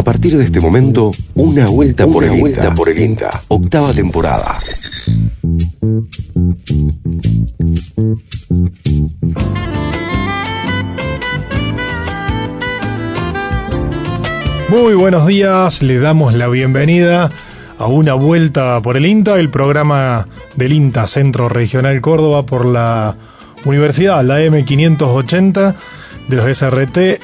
A partir de este momento, una vuelta por el vuelta por el INTA, octava temporada. Muy buenos días, le damos la bienvenida a una vuelta por el INTA, el programa del INTA Centro Regional Córdoba por la Universidad, la M580 de los SRT.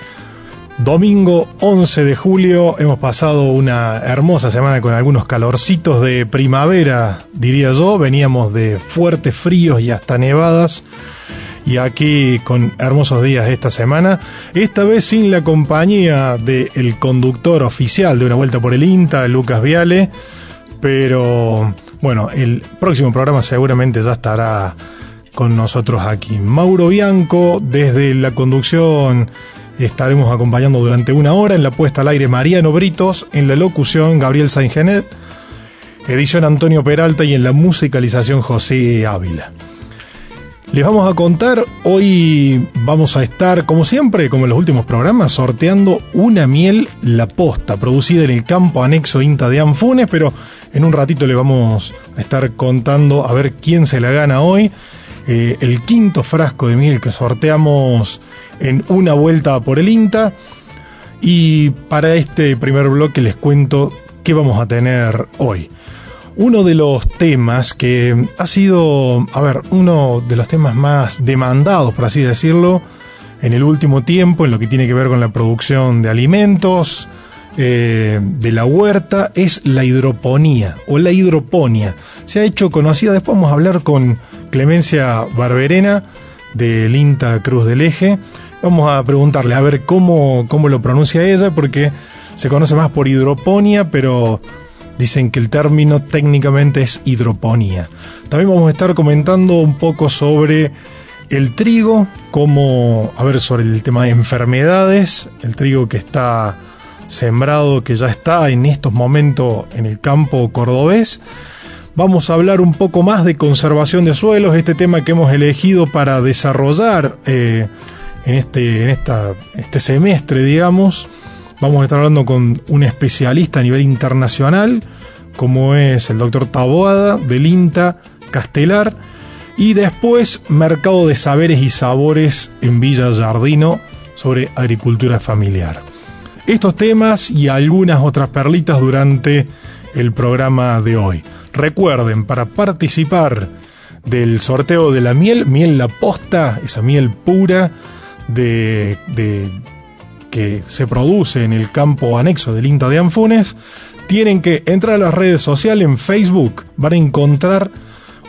Domingo 11 de julio hemos pasado una hermosa semana con algunos calorcitos de primavera, diría yo. Veníamos de fuertes fríos y hasta nevadas. Y aquí con hermosos días esta semana. Esta vez sin la compañía del conductor oficial de una vuelta por el INTA, Lucas Viale. Pero bueno, el próximo programa seguramente ya estará con nosotros aquí. Mauro Bianco, desde la conducción estaremos acompañando durante una hora. En la puesta al aire, Mariano Britos. En la locución, Gabriel Saingenet. Edición Antonio Peralta y en la musicalización, José Ávila. Les vamos a contar, hoy vamos a estar, como siempre, como en los últimos programas, sorteando una miel La Posta, producida en el campo anexo INTA de Anfunes, pero en un ratito le vamos a estar contando a ver quién se la gana hoy. Eh, el quinto frasco de miel que sorteamos en una vuelta por el INTA. Y para este primer bloque les cuento qué vamos a tener hoy. Uno de los temas que ha sido, a ver, uno de los temas más demandados, por así decirlo, en el último tiempo, en lo que tiene que ver con la producción de alimentos, eh, de la huerta, es la hidroponía o la hidroponía. Se ha hecho conocida, después vamos a hablar con Clemencia Barberena del INTA Cruz del Eje. Vamos a preguntarle a ver cómo, cómo lo pronuncia ella, porque se conoce más por hidroponía, pero dicen que el término técnicamente es hidroponía. También vamos a estar comentando un poco sobre el trigo, como, a ver, sobre el tema de enfermedades, el trigo que está sembrado, que ya está en estos momentos en el campo cordobés. Vamos a hablar un poco más de conservación de suelos, este tema que hemos elegido para desarrollar eh, en, este, en esta, este semestre, digamos. Vamos a estar hablando con un especialista a nivel internacional, como es el doctor Taboada del INTA Castelar. Y después, Mercado de Saberes y Sabores en Villa Jardino sobre agricultura familiar. Estos temas y algunas otras perlitas durante el programa de hoy. Recuerden, para participar del sorteo de la miel, miel la posta, esa miel pura de, que se produce en el campo anexo del INTA de Anfunes, tienen que entrar a las redes sociales en Facebook, van a encontrar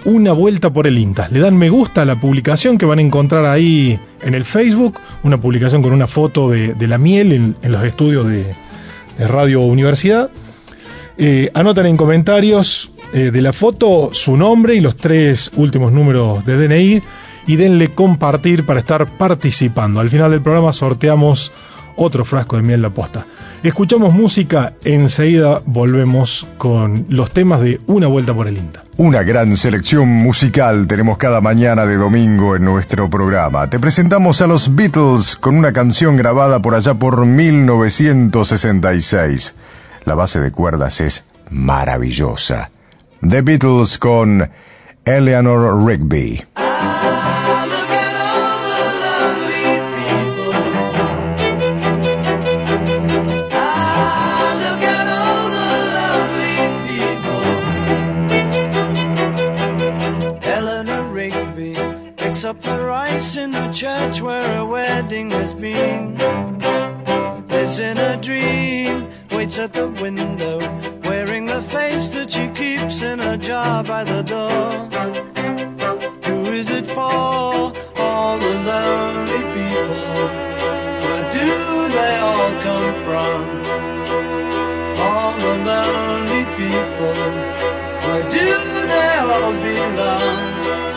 una vuelta por el INTA. Le dan me gusta a la publicación que van a encontrar ahí en el Facebook, una publicación con una foto de, la miel en, los estudios de, Radio Universidad. Eh, anotan en comentarios eh, de la foto su nombre y los tres últimos números de DNI y denle compartir para estar participando. Al final del programa sorteamos otro frasco de miel la posta. Escuchamos música, enseguida volvemos con los temas de Una Vuelta por el INTA. Una gran selección musical tenemos cada mañana de domingo en nuestro programa. Te presentamos a los Beatles con una canción grabada por allá por 1966. La base de cuerdas es maravillosa. The Beatles con Eleanor Rigby. Eleanor Rigby picks up the rice in the church where a wedding has been. Lives in a dream, waits at the window, the face that she keeps in a jar by the door. Who is it for? All the lonely people. Where do they all come from? All the lonely people. Where do they all belong?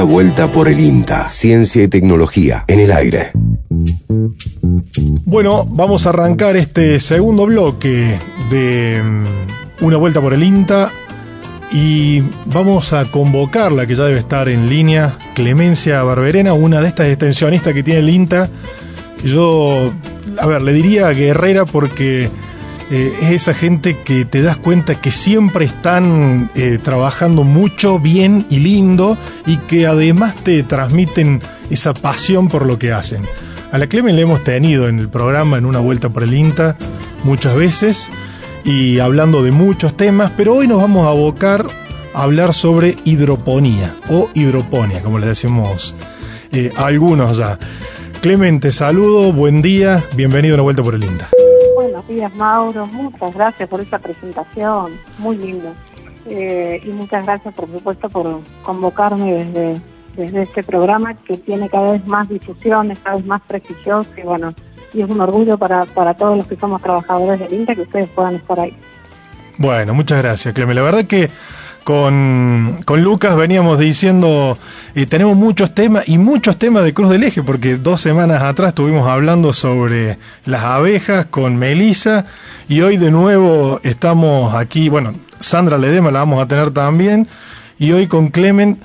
Una vuelta por el INTA. Ciencia y tecnología en el aire. Bueno, vamos a arrancar este segundo bloque de mm, Una vuelta por el INTA y vamos a convocarla, que ya debe estar en línea, Clemencia Barberena, una de estas extensionistas que tiene el INTA. Yo, a ver, le diría guerrera porque eh, es esa gente que te das cuenta que siempre están eh, trabajando mucho, bien y lindo y que además te transmiten esa pasión por lo que hacen. A la Clemen le hemos tenido en el programa en una vuelta por el INTA muchas veces y hablando de muchos temas, pero hoy nos vamos a abocar a hablar sobre hidroponía o hidroponía, como le decimos eh, a algunos ya. Clemente, saludo, buen día, bienvenido a una vuelta por el INTA. Días, Mauro. Muchas gracias por esta presentación. Muy linda. Eh, y muchas gracias, por supuesto, por convocarme desde, desde este programa que tiene cada vez más difusión, cada vez más prestigioso y bueno, y es un orgullo para, para todos los que somos trabajadores del INTA que ustedes puedan estar ahí. Bueno, muchas gracias, Clemente. La verdad que con, con Lucas veníamos diciendo, eh, tenemos muchos temas y muchos temas de Cruz del Eje, porque dos semanas atrás estuvimos hablando sobre las abejas con Melissa y hoy de nuevo estamos aquí, bueno, Sandra Ledema la vamos a tener también y hoy con Clement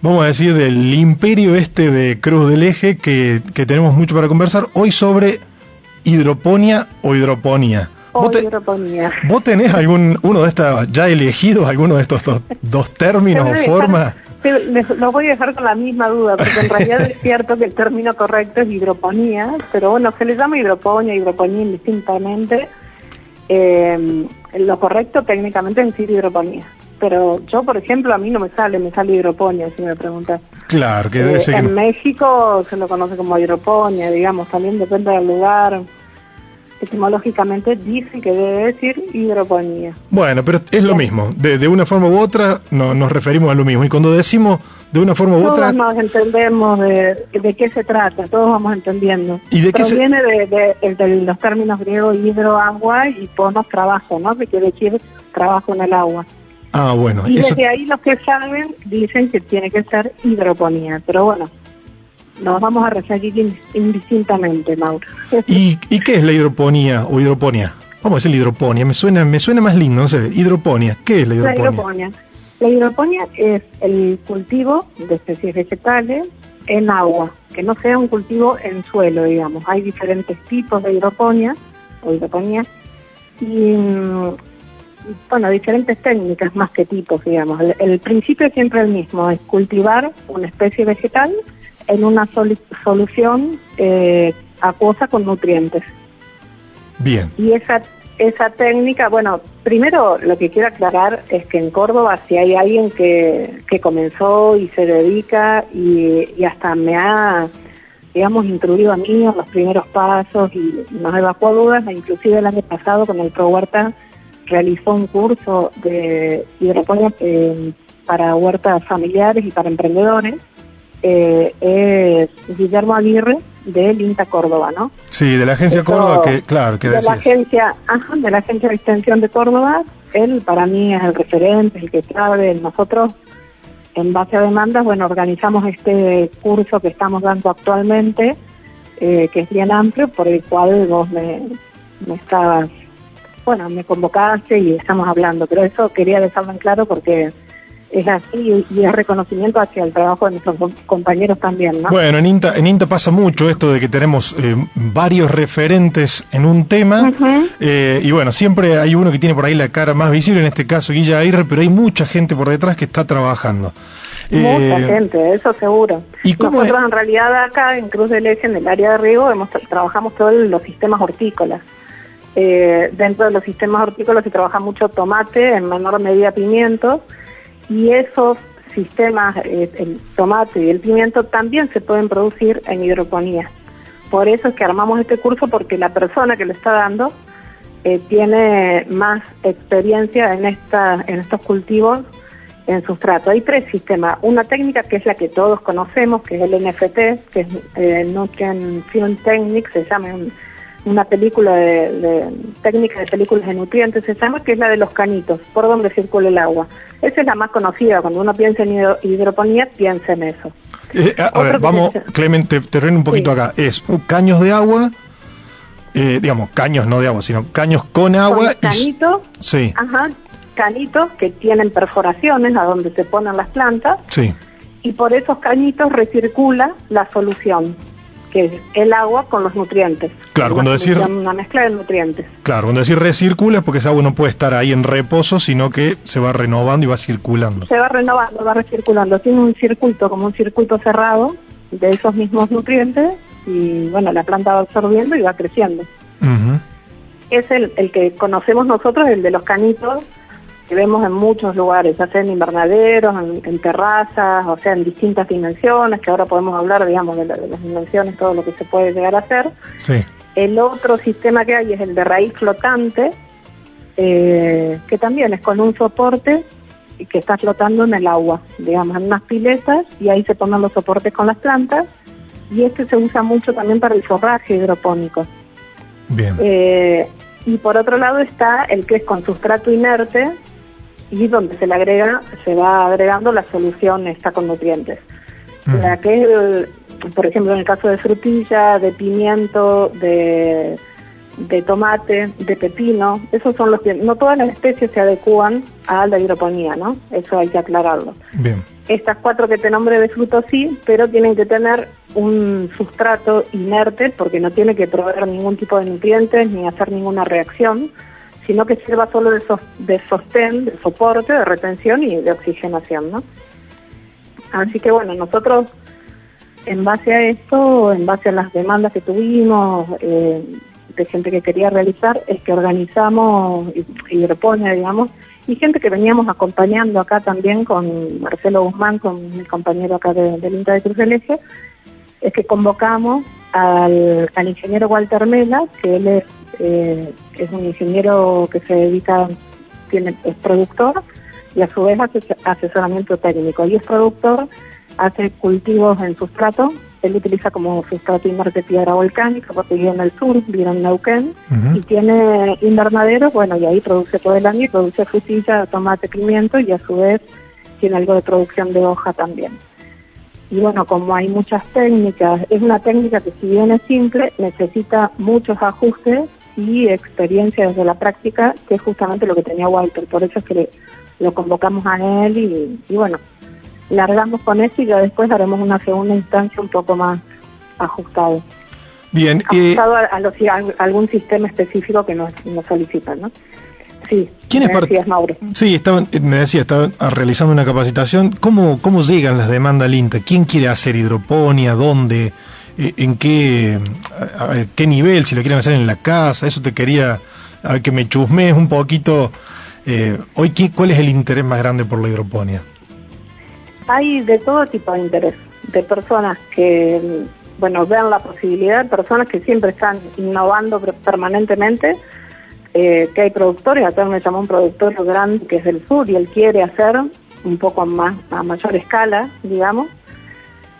vamos a decir del imperio este de Cruz del Eje que, que tenemos mucho para conversar hoy sobre hidroponía o hidroponía. O te- hidroponía. ¿Vos tenés algún uno de estos ya elegidos, alguno de estos dos, dos términos o formas? te- les- Lo voy a dejar con la misma duda, porque en realidad es cierto que el término correcto es hidroponía, pero bueno, se le llama hidroponía, hidroponía indistintamente. Eh, lo correcto técnicamente es decir hidroponía. Pero yo, por ejemplo, a mí no me sale, me sale hidroponía, si me preguntas. Claro, que debe Eh, ser en. México se lo conoce como hidroponía, digamos, también depende del lugar. Etimológicamente dice que debe decir hidroponía. Bueno, pero es lo mismo. De, de una forma u otra no, nos referimos a lo mismo. Y cuando decimos de una forma u otra, Todos nos entendemos de, de qué se trata, todos vamos entendiendo. ¿Y de qué se- Proviene de, de- de los términos griegos hidro, agua y ponos, trabajo, ¿no? Que quiere decir trabajo en el agua. ah, bueno, Y eso, desde ahí los que saben dicen que tiene que ser hidroponía. Pero bueno, nos vamos a referir in- indistintamente, Mauro. ¿y, ¿y qué es la hidroponía o hidroponía? Vamos a decir hidroponía, me suena, me suena más lindo, no sé, hidroponía. ¿Qué es la La hidroponía? hidroponía. La hidroponía es el cultivo de especies vegetales en agua, que no sea un cultivo en suelo, digamos. Hay diferentes tipos de hidroponía o hidroponía y, mm, bueno, diferentes técnicas más que tipos, digamos. El, el principio es siempre el mismo, es cultivar una especie vegetal en una solu- solución eh, acuosa con nutrientes. Bien, Y esa, esa técnica, bueno, primero lo que quiero aclarar es que en Córdoba si hay alguien que, que comenzó y se dedica y, y hasta me ha, digamos, instruido a mí en los primeros pasos y nos evacuó dudas, e inclusive el año pasado con el Pro Huerta realizó un curso de hidroponía eh, para huertas familiares y para emprendedores, eh, es Guillermo Aguirre del INTA Córdoba, ¿no? sí, de la agencia Esto- Córdoba, que claro, que de la agencia, ajá, de la agencia de extensión de Córdoba, él para mí es el referente, el que sabe, nosotros en base a demandas, bueno, organizamos este curso que estamos dando actualmente, eh, que es bien amplio, por el cual vos me, me estabas, bueno, me convocaste y estamos hablando, pero eso quería dejarlo en claro porque es así y es reconocimiento hacia el trabajo de nuestros com- compañeros también, ¿no? Bueno, en INTA, en INTA pasa mucho esto de que tenemos eh, varios referentes en un tema eh, y bueno, siempre hay uno que tiene por ahí la cara más visible, en este caso Guilla Aguirre, pero hay mucha gente por detrás que está trabajando. Mucha Eh, gente, eso seguro. ¿y Nosotros es? en realidad acá en Cruz del Eje, en el área de riego, hemos, trabajamos todos los sistemas hortícolas. Eh, dentro de los sistemas hortícolas se trabaja mucho tomate, en menor medida pimiento, y esos sistemas, eh, el tomate y el pimiento, también se pueden producir en hidroponía. Por eso es que armamos este curso, porque la persona que lo está dando eh, tiene más experiencia en, esta, en estos cultivos en sustrato. Hay tres sistemas. Una técnica que es la que todos conocemos, que es el NFT, que es eh, Nutrient Film Technique, se llama un- una película de, técnica de películas de nutrientes, se llama, que es la de los canitos, por donde circula el agua. Esa es la más conocida, cuando uno piensa en hidroponía, piensa en eso. Eh, a, ver, vamos, Clemente, terreno un poquito acá. Es caños de agua, eh, digamos, caños no de agua, sino caños con agua. canitos, sí. ajá, canitos que tienen perforaciones a donde se ponen las plantas. Sí. Y por esos cañitos recircula la solución que es el agua con los nutrientes. Claro, cuando decir una mezcla de nutrientes. Claro, cuando decir recircula es porque esa agua no puede estar ahí en reposo, sino que se va renovando y va circulando. Se va renovando, va recirculando. Tiene un circuito, como un circuito cerrado de esos mismos nutrientes y bueno, la planta va absorbiendo y va creciendo. Es el, el que conocemos nosotros, el de los canitos, que vemos en muchos lugares, ya sea en invernaderos, en, terrazas, o sea, en distintas dimensiones, que ahora podemos hablar, digamos, de, las dimensiones, todo lo que se puede llegar a hacer. Sí. El otro sistema que hay es el de raíz flotante, eh, que también es con un soporte y que está flotando en el agua, digamos, en unas piletas, y ahí se ponen los soportes con las plantas, y este se usa mucho también para el forraje hidropónico. Bien. Eh, y por otro lado está el que es con sustrato inerte, y donde se le agrega, se va agregando la solución esta con nutrientes. La que por ejemplo, en el caso de frutilla, de pimiento, de, de tomate, de pepino, esos son los que, no todas las especies se adecúan a la hidroponía, ¿no? Eso hay que aclararlo. Bien. Estas cuatro que te nombré de frutos sí, pero tienen que tener un sustrato inerte porque no tiene que proveer ningún tipo de nutrientes ni hacer ninguna reacción sino que sirva solo de, de sostén, de soporte, de retención y de oxigenación, ¿no? Así que bueno, nosotros en base a esto, en base a las demandas que tuvimos eh, de gente que quería realizar, es que organizamos hidroponía, digamos, y gente que veníamos acompañando acá también con Marcelo Guzmán, con mi compañero acá del INTA de Cruz del Eje, es que convocamos al, al ingeniero Walter Mela, que él es eh, es un ingeniero que se dedica, tiene, es productor y a su vez hace asesoramiento técnico. Y es productor, hace cultivos en sustrato, él utiliza como sustrato inerte piedra volcánica porque vive en el sur, vive en Neuquén, y tiene invernaderos, bueno, y ahí produce todo el año y produce frutilla, tomate, pimiento y a su vez tiene algo de producción de hoja también. Y bueno, como hay muchas técnicas, es una técnica que si bien es simple, necesita muchos ajustes y experiencia desde la práctica, que es justamente lo que tenía Walter. Por eso es que lo convocamos a él y, bueno, largamos con eso y ya después haremos una segunda instancia un poco más ajustado. Bien. Ajustado a, algún sistema específico que nos, nos solicitan, ¿no? Sí, ¿Quién es decías, Mauro. Sí, estaban, me decía, estaban realizando una capacitación. ¿Cómo, ¿Cómo llegan las demandas al INTA? ¿Quién quiere hacer hidroponía? ¿Dónde? En qué, qué nivel, si lo quieren hacer en la casa, eso te quería que me chusmees un poquito. Eh, hoy, ¿cuál es el interés más grande por la hidroponía? Hay de todo tipo de interés, de personas que, bueno, vean la posibilidad, personas que siempre están innovando permanentemente, eh, que hay productores, acá me llamó un productor grande que es del sur y él quiere hacer un poco más a mayor escala, digamos,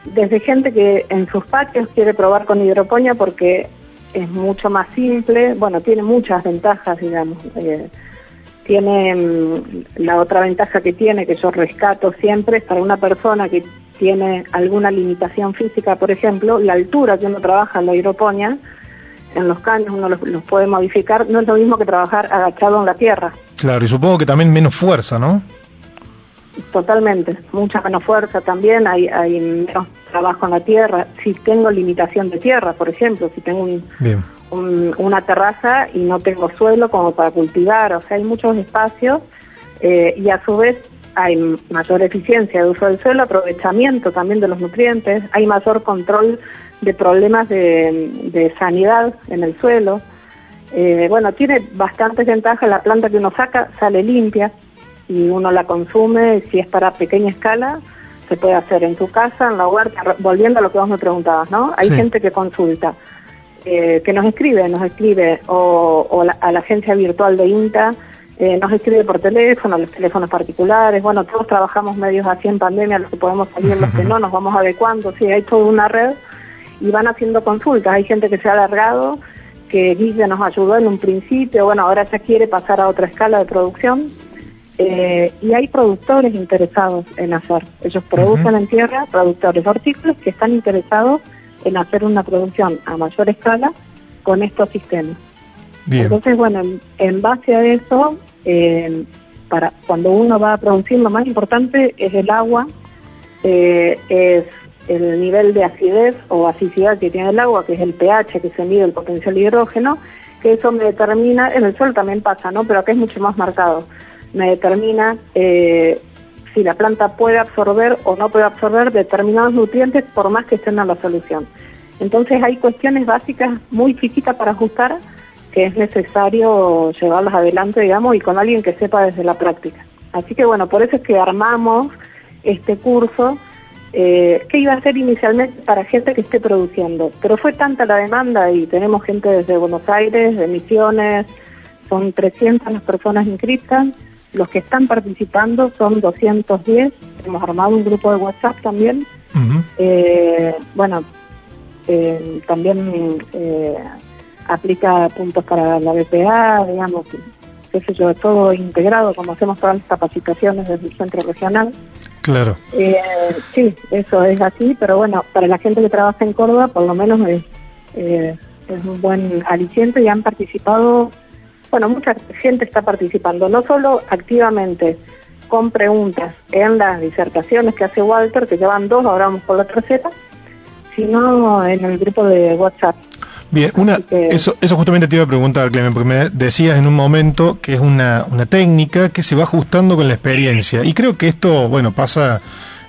desde gente que en sus patios quiere probar con hidroponía porque es mucho más simple, bueno, tiene muchas ventajas, digamos. Eh, tiene mm, la otra ventaja que tiene, que yo rescato siempre, es para una persona que tiene alguna limitación física, por ejemplo, la altura que uno trabaja en la hidroponía, en los caños uno los, los puede modificar, no es lo mismo que trabajar agachado en la tierra. Claro, y supongo que también menos fuerza, ¿no? Totalmente, mucha menos fuerza también, hay, hay menos trabajo en la tierra. Si tengo limitación de tierra, por ejemplo, si tengo un, una terraza y no tengo suelo como para cultivar, o sea, hay muchos espacios eh, y a su vez hay mayor eficiencia de uso del suelo, aprovechamiento también de los nutrientes, hay mayor control de problemas de, sanidad en el suelo. Eh, bueno, tiene bastantes ventajas, la planta que uno saca sale limpia, y uno la consume, si es para pequeña escala, se puede hacer en tu casa, en la huerta, volviendo a lo que vos me preguntabas, ¿no? Hay gente que consulta, eh, que nos escribe, nos escribe, o, a la agencia virtual de INTA, eh, nos escribe por teléfono, los teléfonos particulares, bueno, todos trabajamos medios así en pandemia, los que podemos salir, los que no, nos vamos adecuando, sí, hay toda una red y van haciendo consultas, hay gente que se ha alargado que Guille nos ayudó en un principio, bueno, ahora ya quiere pasar a otra escala de producción. Eh, y hay productores interesados en hacer. Ellos producen en tierra, productores hortícolas que están interesados en hacer una producción a mayor escala con estos sistemas. Bien. Entonces, bueno, en, en base a eso, eh, para cuando uno va a producir, lo más importante es el agua, eh, es el nivel de acidez o basicidad que tiene el agua, que es el pH, que se mide el potencial de hidrógeno, que eso me determina, en el suelo también pasa, ¿no? Pero acá es mucho más marcado. Me determina eh, si la planta puede absorber o no puede absorber determinados nutrientes por más que estén en la solución. Entonces hay cuestiones básicas muy chiquitas para ajustar que es necesario llevarlas adelante, digamos, y con alguien que sepa desde la práctica. Así que bueno, por eso es que armamos este curso eh, que iba a ser inicialmente para gente que esté produciendo, pero fue tanta la demanda y tenemos gente desde Buenos Aires, de Misiones, son 300 las personas inscritas, los que están participando son 210, hemos armado un grupo de WhatsApp también, eh, bueno, eh, también eh, aplica puntos para la BPA, digamos, qué sé yo, todo integrado, como hacemos todas las capacitaciones desde el centro regional. Claro. Eh, sí, eso es así, pero bueno, para la gente que trabaja en Córdoba, por lo menos es, eh, es un buen aliciente y han participado, bueno, mucha gente está participando, no solo activamente con preguntas en las disertaciones que hace Walter, que llevan dos, ahora vamos por la tercera, sino en el grupo de WhatsApp. Bien, una, que- eso, eso justamente te iba a preguntar, Clemen, porque me decías en un momento que es una, una técnica que se va ajustando con la experiencia. Y creo que esto, bueno, pasa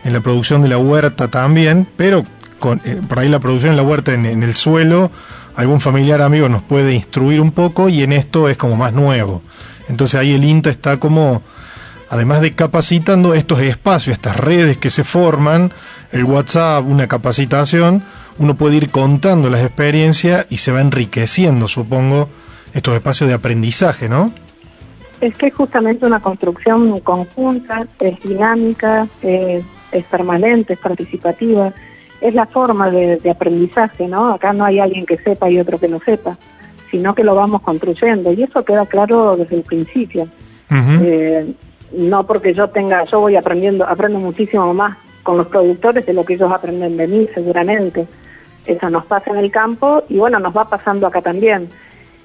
en la producción de la huerta también, pero con, eh, por ahí la producción en la huerta en, en el suelo, algún familiar amigo nos puede instruir un poco y en esto es como más nuevo. Entonces ahí el INTA está como, además de capacitando estos espacios, estas redes que se forman, el WhatsApp, una capacitación, uno puede ir contando las experiencias y se va enriqueciendo, supongo, estos espacios de aprendizaje, ¿no? Es que es justamente una construcción conjunta, es dinámica, es, es permanente, es participativa, es la forma de, de aprendizaje, ¿no? Acá no hay alguien que sepa y otro que no sepa, sino que lo vamos construyendo y eso queda claro desde el principio. Eh, no porque yo tenga, yo voy aprendiendo, aprendo muchísimo más con los productores de lo que ellos aprenden de mí, seguramente. Eso nos pasa en el campo y bueno, nos va pasando acá también.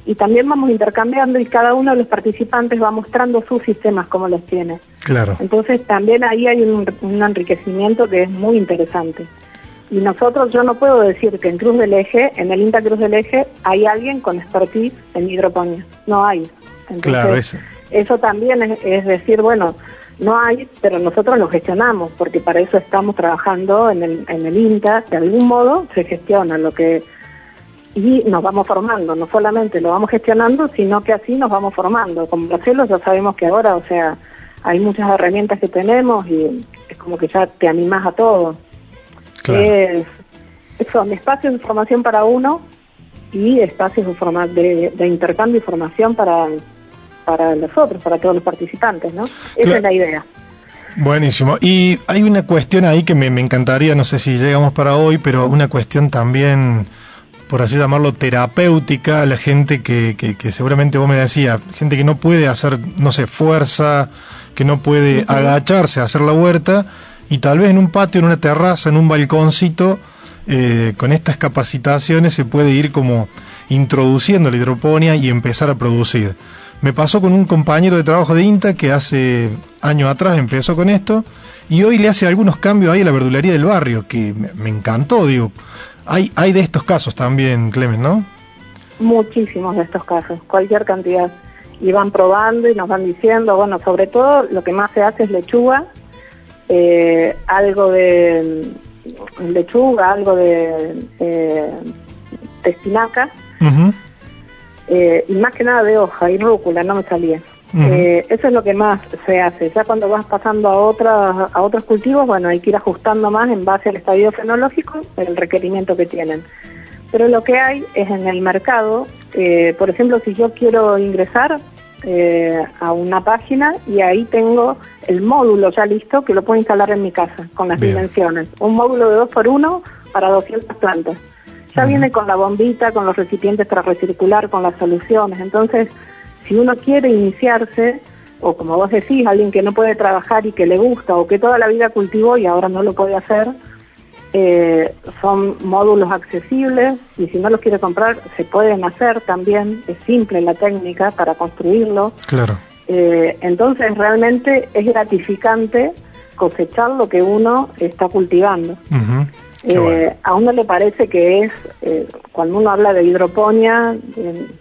Y también vamos intercambiando y cada uno de los participantes va mostrando sus sistemas como los tiene. Claro. Entonces también ahí hay un, un enriquecimiento que es muy interesante. Y nosotros, yo no puedo decir que en Cruz del Eje, en el INTA Cruz del Eje, hay alguien con expertise en hidroponía. No hay. Entonces, Claro, eso. eso también es, es decir, bueno, no hay, pero nosotros lo gestionamos, porque para eso estamos trabajando en el, en el INTA, de algún modo se gestiona lo que... Y nos vamos formando, no solamente lo vamos gestionando, sino que así nos vamos formando. Como Marcelo ya sabemos que ahora, o sea, hay muchas herramientas que tenemos y es como que ya te animás a todo. Claro. Es, son espacios de formación para uno y espacios de, forma, de, de intercambio y formación para, para los otros, para todos los participantes, ¿no? Esa Claro. es la idea. Buenísimo. Y hay una cuestión ahí que me, me encantaría, no sé si llegamos para hoy, pero una cuestión también, por así llamarlo, terapéutica, la gente que, que, que seguramente vos me decías, gente que no puede hacer, no sé, fuerza, que no puede agacharse a hacer la huerta, y tal vez en un patio, en una terraza, en un balconcito, eh, con estas capacitaciones se puede ir como introduciendo la hidroponía y empezar a producir. Me pasó con un compañero de trabajo de INTA que hace años atrás empezó con esto y hoy le hace algunos cambios ahí a la verdulería del barrio, que me, encantó, digo. Hay, hay de estos casos también, Clemen, ¿no? Muchísimos de estos casos, cualquier cantidad. Y van probando y nos van diciendo, bueno, sobre todo lo que más se hace es lechuga, eh, algo de mm, lechuga, algo de, eh, de espinaca, eh, y más que nada de hoja y rúcula, no me salía. Eh, eso es lo que más se hace. Ya cuando vas pasando a otras a otros cultivos, bueno, hay que ir ajustando más en base al estadio fenológico, el requerimiento que tienen. Pero lo que hay es en el mercado, eh, por ejemplo, si yo quiero ingresar eh, a una página y ahí tengo el módulo ya listo que lo puedo instalar en mi casa con las Bien. dimensiones. Un módulo de 2 por 1 para 200 plantas. Ya viene con la bombita, con los recipientes para recircular, con las soluciones. Entonces, si uno quiere iniciarse, o como vos decís, alguien que no puede trabajar y que le gusta, o que toda la vida cultivó y ahora no lo puede hacer, eh, son módulos accesibles y si no los quiere comprar se pueden hacer también, es simple la técnica para construirlo. Claro. Eh, entonces realmente es gratificante cosechar lo que uno está cultivando. Eh, bueno. A uno le parece que es, cuando uno habla de hidroponía,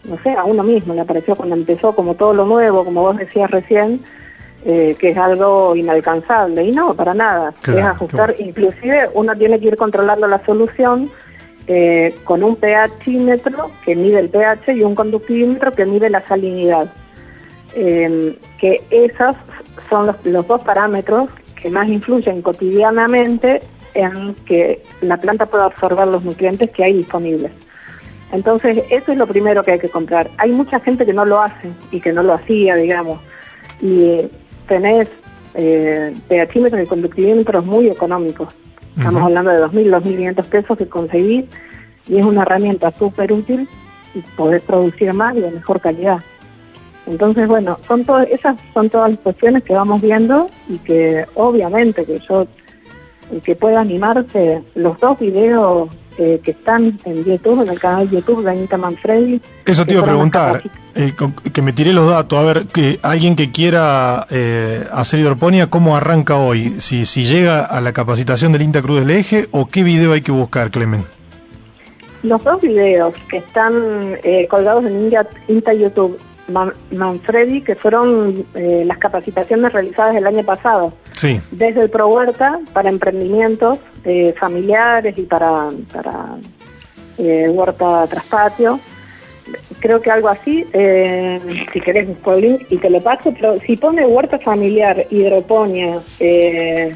no sé, a uno mismo le pareció cuando empezó como todo lo nuevo, como vos decías recién, eh, que es algo inalcanzable. Y no, para nada. Claro, es ajustar, inclusive uno tiene que ir controlando la solución eh, con un pHímetro que mide el pH y un conductímetro que mide la salinidad. Eh, que esos son los, los dos parámetros que más influyen cotidianamente en que la planta pueda absorber los nutrientes que hay disponibles. Entonces, eso es lo primero que hay que comprar. Hay mucha gente que no lo hace y que no lo hacía, digamos. Y tenés eh, pHímetros y conductímetros muy económicos. Estamos Ujú. hablando de 2.000, 2.500 pesos que conseguís y es una herramienta súper útil y podés producir más y de mejor calidad. Entonces, bueno, son todas esas son todas las cuestiones que vamos viendo y que obviamente que yo, que pueda animarse, los dos videos eh, que están en YouTube, en el canal de YouTube de Anita Manfredi. Eso te iba a preguntar, eh, con- que me tiré los datos, a ver, que alguien que quiera eh, hacer hidroponía, ¿cómo arranca hoy? Si, si llega a la capacitación del INTA Cruz del Eje o qué video hay que buscar, Clemen. Los dos videos que están eh, colgados en India- Inta YouTube Manfredi, que fueron eh, las capacitaciones realizadas el año pasado, Sí, desde el Pro Huerta para emprendimientos eh, familiares y para, para eh, huerta traspatio. Creo que algo así, eh, si querés busco el link y te lo paso, pero si pone huerta familiar, hidroponía, eh,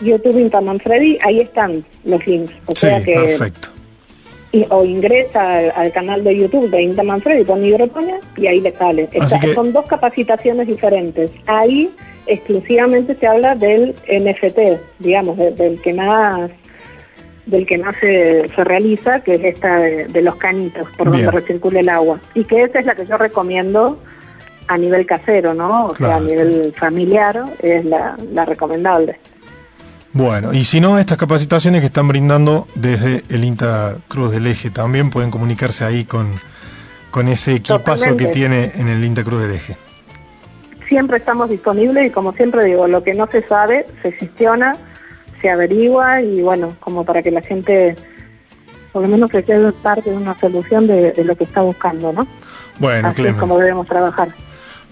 YouTube Inta Manfredi, ahí están los links. O sí, sea que perfecto. Y- o ingresa al, al canal de YouTube de Inta Manfredi, pone hidroponía y ahí le sale. Así Está- que- Son dos capacitaciones diferentes. Ahí exclusivamente se habla del NFT, digamos, de- del que más del que más se, se realiza, que es esta de, de los canitos, por Bien. donde recircula el agua. Y que esa es la que yo recomiendo a nivel casero, ¿no? O sea, a nivel familiar es la, la recomendable. Bueno, y si no, estas capacitaciones que están brindando desde el INTA Cruz del Eje también pueden comunicarse ahí con, con ese equipazo Totalmente. que tiene en el INTA Cruz del Eje. siempre estamos disponibles y como siempre digo, lo que no se sabe se gestiona, se averigua y bueno, como para que la gente por lo menos se quede parte de una solución de, de lo que está buscando, ¿no? Bueno, Así es como debemos trabajar.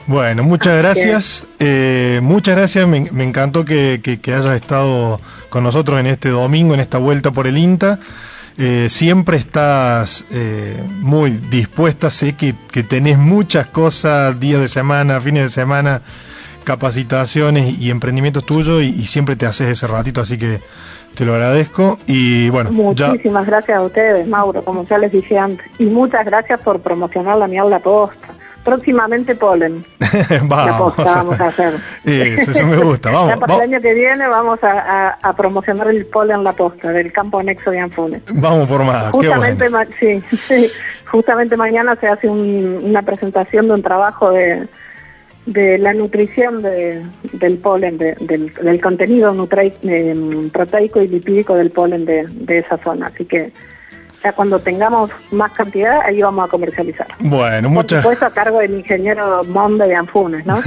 Bueno, muchas gracias. Eh, muchas gracias. Me, me encantó que, que- que hayas estado con nosotros en este domingo, en esta vuelta por el INTA. Eh, siempre estás eh, muy dispuesta. Sé que, que tenés muchas cosas, días de semana, fines de semana, capacitaciones y emprendimientos tuyos y, y siempre te haces ese ratito, así que te lo agradezco. Y bueno, ya. Muchísimas gracias a ustedes, Mauro, como ya les dije antes. Y muchas gracias por promocionar la miel La Posta. Próximamente polen. Vamos, posta vamos a hacer. Eso, eso me gusta. Vamos, Ya para vamos, el año que viene vamos a, a- a promocionar el polen La Posta del campo anexo de Anfunes. vamos por más. Justamente, bueno. ma- sí, sí, justamente mañana se hace un- una presentación de un trabajo de, de la nutrición de- del polen, de- del, del contenido nutrei- eh, proteico y lipídico del polen de, de esa zona. Así que ya cuando tengamos más cantidad, ahí vamos a comercializar. Bueno, Por muchas. supuesto, a cargo del ingeniero Monde de Anfunes, ¿no?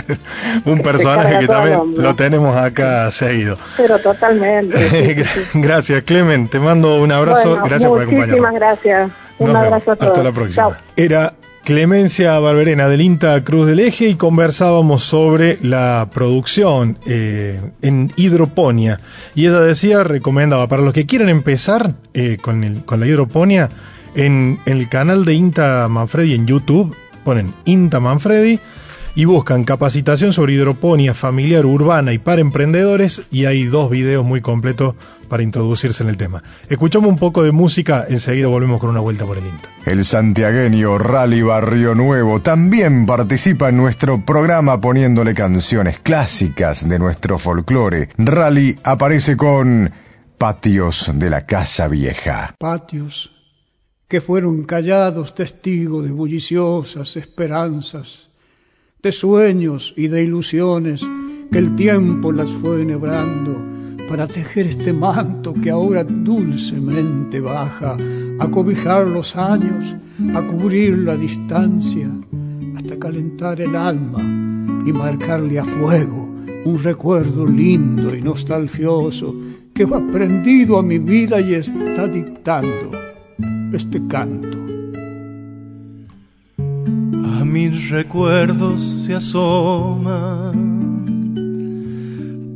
un personaje carga que también lo tenemos acá seguido. Pero totalmente. sí, sí, sí. Gracias, Clemen. Te mando un abrazo. Bueno, Gracias por muchísimas acompañarnos. gracias. Un Nos abrazo vemos. a todos. Hasta la próxima. Chao. Era Clemencia Barberena del INTA Cruz del Eje y conversábamos sobre la producción eh, en hidroponía. Y ella decía, recomendaba, para los que quieran empezar eh, con, la hidroponía, en, el canal de INTA Manfredi en YouTube, ponen INTA Manfredi y buscan capacitación sobre hidroponía familiar, urbana y para emprendedores y hay dos videos muy completos para introducirse en el tema. Escuchamos un poco de música, enseguida volvemos con una vuelta por el INTA. El santiagueño Rally Barrio Nuevo también participa en nuestro programa poniéndole canciones clásicas de nuestro folclore. Rally aparece con patios de la casa vieja. Patios que fueron callados testigos de bulliciosas esperanzas, de sueños y de ilusiones que el tiempo las fue enhebrando para tejer este manto que ahora dulcemente baja a cobijar los años, a cubrir la distancia, hasta calentar el alma y marcarle a fuego un recuerdo lindo y nostalgioso que va prendido a mi vida y está dictando este canto. A mis recuerdos se asoman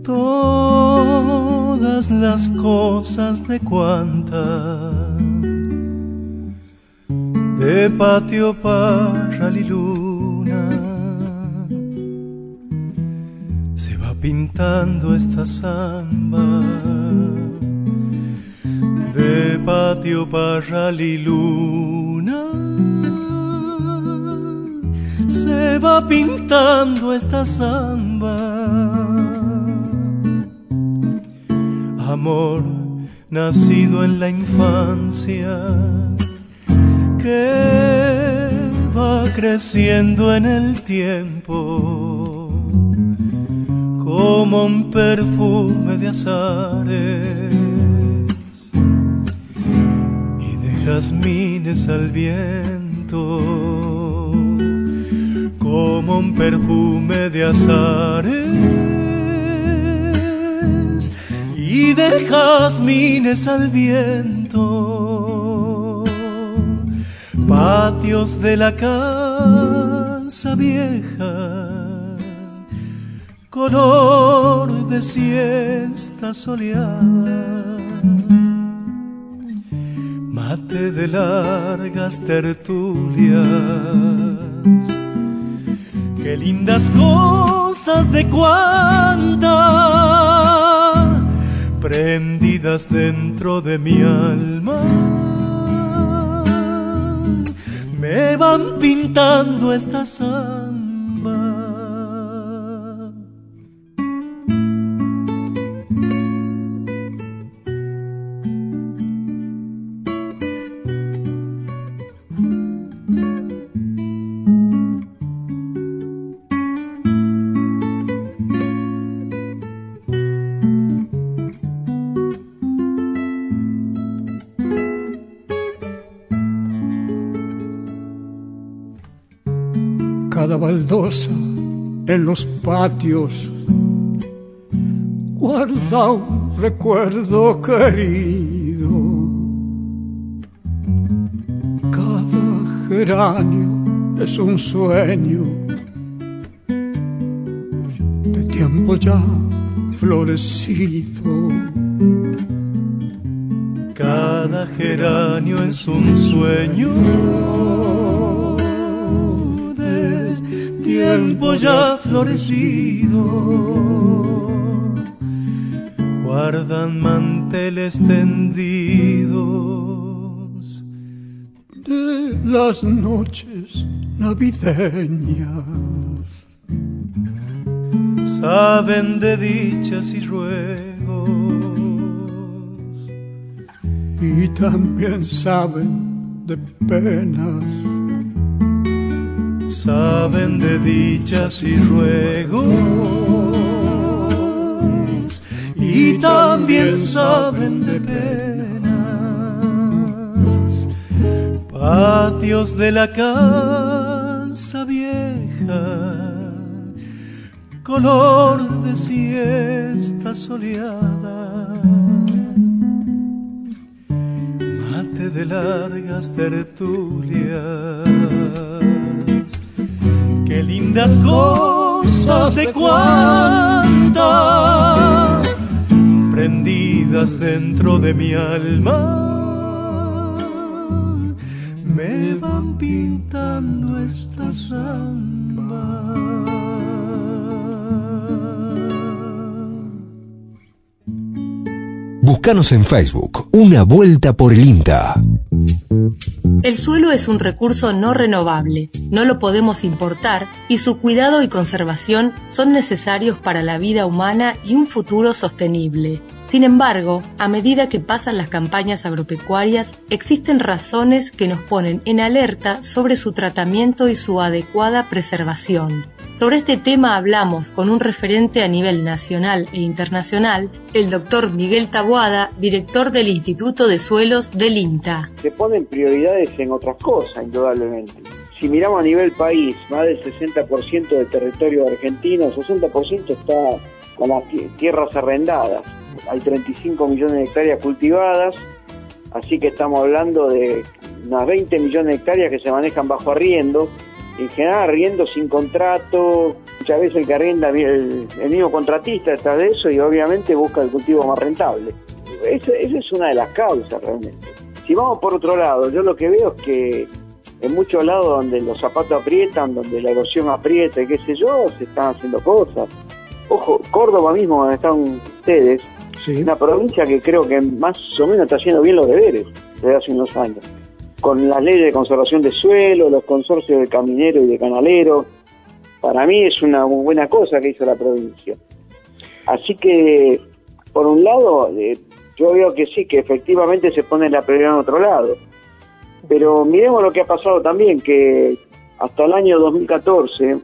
todas las cosas de cuanta de patio para y luna. Se va pintando esta samba. De patio para y luna. Se va pintando esta samba amor nacido en la infancia que va creciendo en el tiempo como un perfume de azares y de jazmines al viento como un perfume de azares y de jazmines al viento, patios de la casa vieja, color de siesta soleada, mate de largas tertulias, qué lindas cosas de cuántas prendidas dentro de mi alma, me van pintando esta samba. Baldosa en los patios guarda un recuerdo querido. Cada geranio es un sueño de tiempo ya florecido. Cada geranio es un sueño tiempo ya florecido. Guardan manteles tendidos de las noches navideñas. Saben de dichas y ruegos. Y también saben de penas saben de dichas y ruegos y también saben de penas, patios de la casa vieja, color de siesta soleada. Mate de largas tertulias Qué lindas cosas de cuanta prendidas dentro de mi alma me van pintando esta samba. Búscanos en Facebook, Una Vuelta por el INTA. El suelo es un recurso no renovable no lo podemos importar y su cuidado y conservación son necesarios para la vida humana y un futuro sostenible. Sin embargo, a medida que pasan las campañas agropecuarias, existen razones que nos ponen en alerta sobre su tratamiento y su adecuada preservación. Sobre este tema hablamos con un referente a nivel nacional e internacional, el doctor Miguel Tabuada, director del Instituto de Suelos del INTA. Se ponen prioridades en otras cosas, indudablemente. Si miramos a nivel país, más del 60% del territorio argentino, 60% está con las tierras arrendadas. Hay 35 millones de hectáreas cultivadas, así que estamos hablando de unas 20 millones de hectáreas que se manejan bajo arriendo en general arriendo sin contrato, muchas veces el que arrienda el, el mismo contratista está de eso y obviamente busca el cultivo más rentable. Esa, es una de las causas realmente. Si vamos por otro lado, yo lo que veo es que en muchos lados donde los zapatos aprietan, donde la erosión aprieta y qué sé yo, se están haciendo cosas. Ojo, Córdoba mismo, donde están ustedes, es una provincia que creo que más o menos está haciendo bien los deberes desde hace unos años con las leyes de conservación de suelo, los consorcios de caminero y de canalero. Para mí es una muy buena cosa que hizo la provincia. Así que, por un lado, eh, yo veo que sí, que efectivamente se pone la prioridad en otro lado. Pero miremos lo que ha pasado también, que hasta el año 2014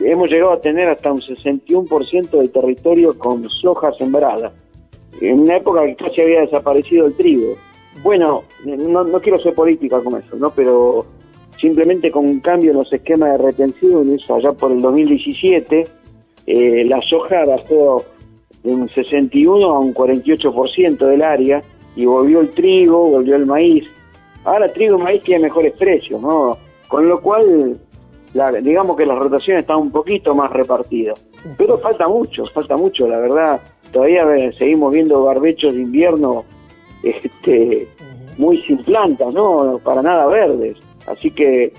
hemos llegado a tener hasta un 61% del territorio con soja sembrada. En una época que casi había desaparecido el trigo. Bueno, no, no quiero ser política con eso, ¿no? Pero simplemente con un cambio en los esquemas de retenciones, allá por el 2017, eh, la soja bajó de un 61 a un 48% del área y volvió el trigo, volvió el maíz. Ahora trigo y maíz tienen mejores precios, ¿no? Con lo cual, digamos que las rotaciones están un poquito más repartidas. Pero falta mucho, falta mucho, la verdad. Todavía seguimos viendo barbechos de invierno este, muy sin plantas, ¿no? Para nada verdes. Así que,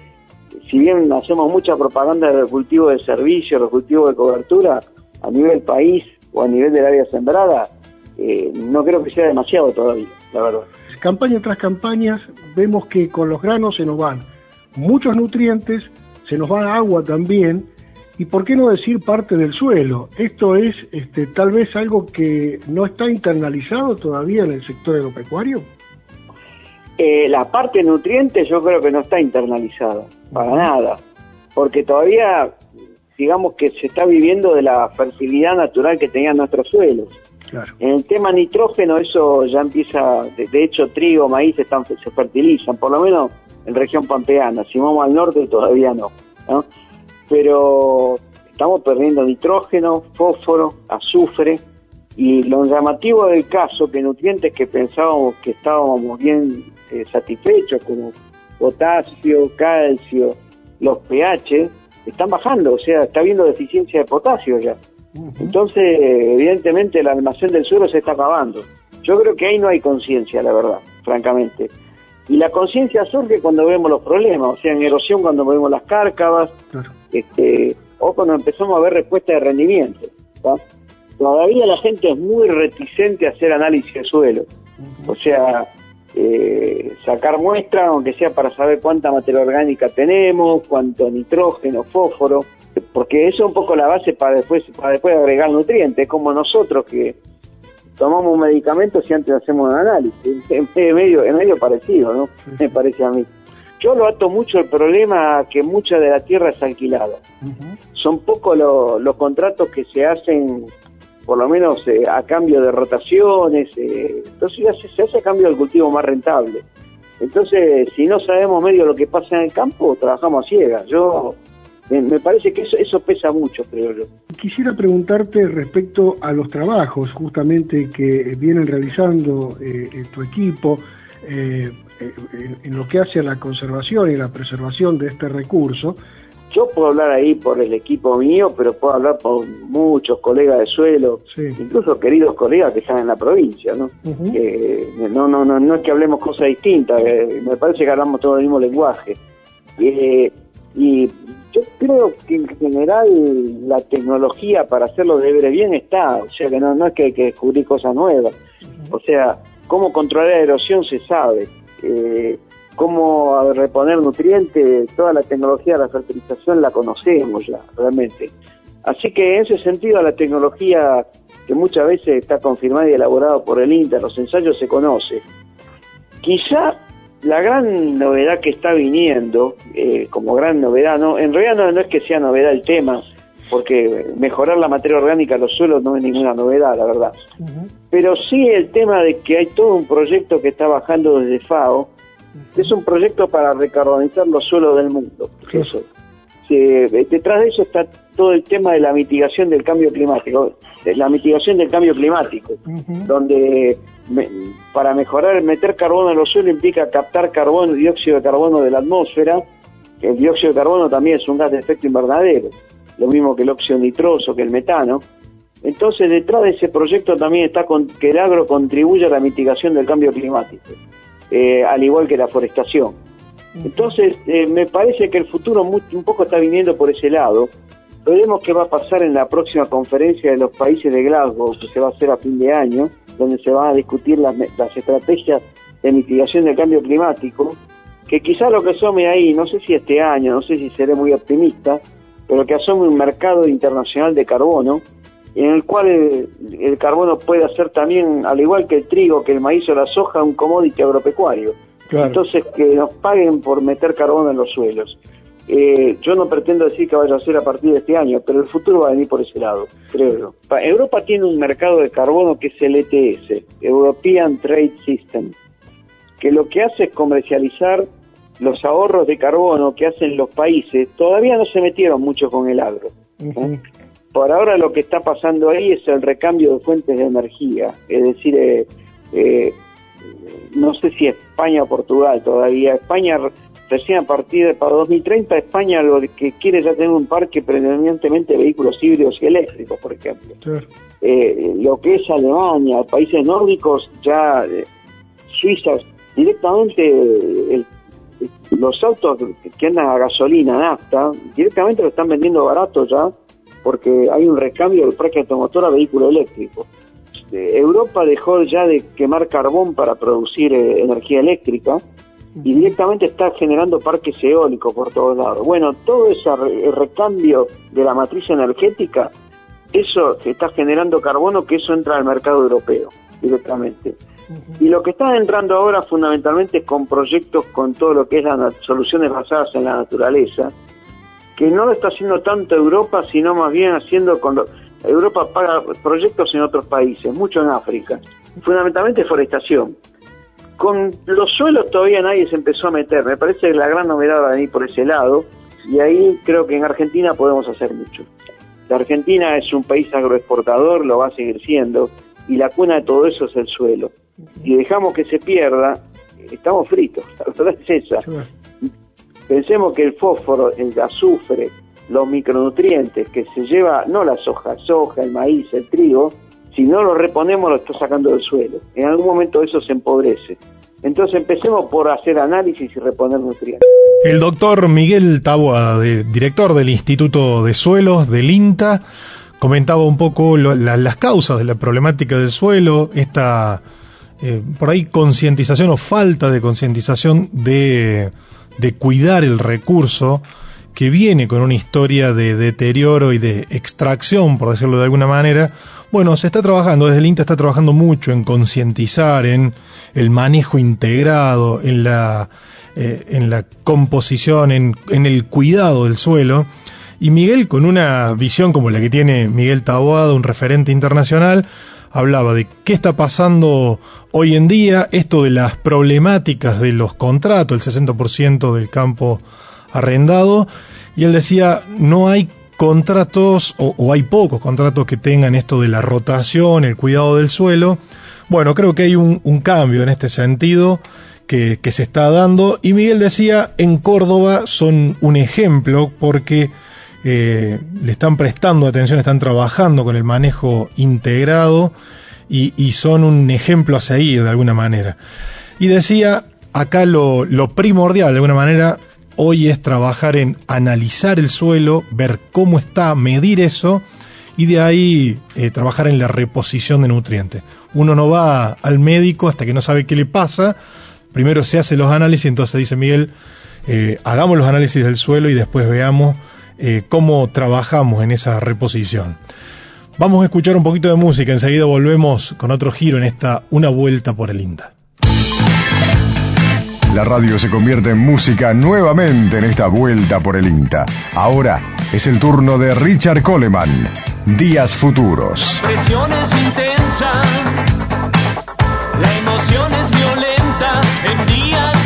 si bien hacemos mucha propaganda del cultivo de servicio, del cultivo de cobertura, a nivel país o a nivel del área sembrada, eh, no creo que sea demasiado todavía, la verdad. Campaña tras campaña vemos que con los granos se nos van muchos nutrientes, se nos va agua también, y por qué no decir parte del suelo. Esto es este, tal vez algo que no está internalizado todavía en el sector agropecuario. Eh, la parte nutriente yo creo que no está internalizada, para nada, porque todavía, digamos que se está viviendo de la fertilidad natural que tenían nuestros suelos. En el tema nitrógeno eso ya empieza, de, hecho trigo, maíz están, se fertilizan, por lo menos en región pampeana, si vamos al norte todavía no. pero estamos perdiendo nitrógeno, fósforo, azufre, y lo llamativo del caso, que nutrientes que pensábamos que estábamos bien eh, satisfechos, como potasio, calcio, los pH, están bajando, o sea, está habiendo deficiencia de potasio ya. Entonces, evidentemente, el almacén del suelo se está acabando. Yo creo que ahí no hay conciencia, la verdad, francamente. Y la conciencia surge cuando vemos los problemas, o sea, en erosión cuando vemos las cárcavas, este, o cuando empezamos a ver respuesta de rendimiento. Todavía la gente es muy reticente a hacer análisis de suelo. O sea, eh, sacar muestras, aunque sea para saber cuánta materia orgánica tenemos, cuánto nitrógeno, fósforo, porque eso es un poco la base para después, para después agregar nutrientes, como nosotros que tomamos medicamentos y antes hacemos un análisis. Es medio, es medio parecido, ¿no? Me parece a mí. Yo lo ato mucho el problema que mucha de la tierra es alquilada. Son pocos los contratos que se hacen, por lo menos eh, a cambio de rotaciones. Eh, entonces se, hace a cambio del cultivo más rentable. Entonces, si no sabemos medio lo que pasa en el campo, trabajamos a ciegas. Yo me parece que eso, eso pesa mucho, creo yo. Quisiera preguntarte respecto a los trabajos justamente que vienen realizando eh, tu equipo eh, en, lo que hace a la conservación y la preservación de este recurso. Yo puedo hablar ahí por el equipo mío, pero puedo hablar por muchos colegas de suelo, incluso queridos colegas que están en la provincia, ¿no? no, no, no, no es que hablemos cosas distintas, eh, me parece que hablamos todo el mismo lenguaje. Eh, y yo creo que en general la tecnología para hacerlo de deberes bien está, o sea que no, no es que hay que descubrir cosas nuevas, o sea, cómo controlar la erosión se sabe. Eh, cómo reponer nutrientes, toda la tecnología de la fertilización la conocemos ya, realmente. Así que en ese sentido la tecnología que muchas veces está confirmada y elaborada por el INTA, los ensayos se conoce. Quizá la gran novedad que está viniendo, eh, como gran novedad, no, en realidad no, es que sea novedad el tema, porque mejorar la materia orgánica de los suelos no es ninguna novedad, la verdad. Pero sí el tema de que hay todo un proyecto que está bajando desde FAO, es un proyecto para recarbonizar los suelos del mundo. Eso. Detrás de eso está todo el tema de la mitigación del cambio climático, la mitigación del cambio climático, donde para mejorar, meter carbono en los suelos implica captar carbono, dióxido de carbono de la atmósfera, el dióxido de carbono también es un gas de efecto invernadero, lo mismo que el óxido nitroso, que el metano. Entonces, detrás de ese proyecto también está con, que el agro contribuye a la mitigación del cambio climático, eh, al igual que la forestación. Entonces, eh, me parece que el futuro un poco está viniendo por ese lado. Veremos qué va a pasar en la próxima conferencia de los países de Glasgow, que se va a hacer a fin de año, donde se van a discutir las, estrategias de mitigación del cambio climático, que quizá lo que asome ahí, no sé si este año, no sé si seré muy optimista, pero que asome un mercado internacional de carbono, en el cual el, carbono puede ser también, al igual que el trigo, que el maíz o la soja, un commodity agropecuario. Entonces, que nos paguen por meter carbono en los suelos. Eh, yo no pretendo decir que vaya a ser a partir de este año, pero el futuro va a venir por ese lado, creo yo. Europa tiene un mercado de carbono que es el ETS, European Trade System, que lo que hace es comercializar los ahorros de carbono que hacen los países. Todavía no se metieron mucho con el agro. Por ahora lo que está pasando ahí es el recambio de fuentes de energía, es decir, eh, eh, no sé si España o Portugal todavía. España recién a partir de para 2030 España lo que quiere ya tener un parque predominantemente de vehículos híbridos y eléctricos, por ejemplo. Eh, lo que es Alemania, países nórdicos, ya eh, Suiza, directamente los autos que andan a gasolina, nafta, directamente lo están vendiendo barato ya, porque hay un recambio del parque automotor a vehículo eléctrico. Eh, Europa dejó ya de quemar carbón para producir energía eléctrica, y directamente está generando parques eólicos por todos lados. Bueno, todo ese recambio de la matriz energética, eso está generando carbono que eso entra al mercado europeo directamente. Y lo que está entrando ahora fundamentalmente es con proyectos con todo lo que es las soluciones basadas en la naturaleza, que no lo está haciendo tanto Europa, sino más bien haciendo con Europa paga proyectos en otros países, mucho en África, fundamentalmente forestación. Con los suelos todavía nadie se empezó a meter. Me parece que la gran novedad va a venir por ese lado. Y ahí creo que en Argentina podemos hacer mucho. La Argentina es un país agroexportador, lo va a seguir siendo. Y la cuna de todo eso es el suelo. Si dejamos que se pierda, estamos fritos. La verdad es esa. Pensemos que el fósforo, el azufre, los micronutrientes que se lleva, no la soja, soja, el maíz, el trigo, si no lo reponemos lo está sacando del suelo. En algún momento eso se empobrece. Entonces empecemos por hacer análisis y reponer nutrientes. El doctor Miguel Taboada, director del Instituto de Suelos del INTA, comentaba un poco las causas de la problemática del suelo, esta eh, por ahí concientización o falta de concientización de, de cuidar el recurso que viene con una historia de deterioro y de extracción, por decirlo de alguna manera, bueno, se está trabajando, desde el INTA está trabajando mucho en concientizar, en el manejo integrado, en la, eh, en la composición, en, en, el cuidado del suelo. Y Miguel, con una visión como la que tiene Miguel Taboada, un referente internacional, hablaba de qué está pasando hoy en día, esto de las problemáticas de los contratos, el 60% del campo arrendado, y él decía, no hay contratos o, hay pocos contratos que tengan esto de la rotación, el cuidado del suelo. Bueno, creo que hay un, cambio en este sentido que, se está dando y Miguel decía, en Córdoba son un ejemplo porque eh, le están prestando atención, están trabajando con el manejo integrado y, son un ejemplo a seguir de alguna manera. Y decía, acá lo, lo primordial de alguna manera hoy es trabajar en analizar el suelo, ver cómo está, medir eso y de ahí eh, trabajar en la reposición de nutrientes. Uno no va al médico hasta que no sabe qué le pasa, primero se hace los análisis, entonces dice Miguel, eh, hagamos los análisis del suelo y después veamos eh, cómo trabajamos en esa reposición. Vamos a escuchar un poquito de música, enseguida volvemos con otro giro en esta Una Vuelta por el INTA. La radio se convierte en música nuevamente en esta vuelta por el INTA. Ahora es el turno de Richard Coleman. Días futuros. Presiones intensas, la emoción es violenta en días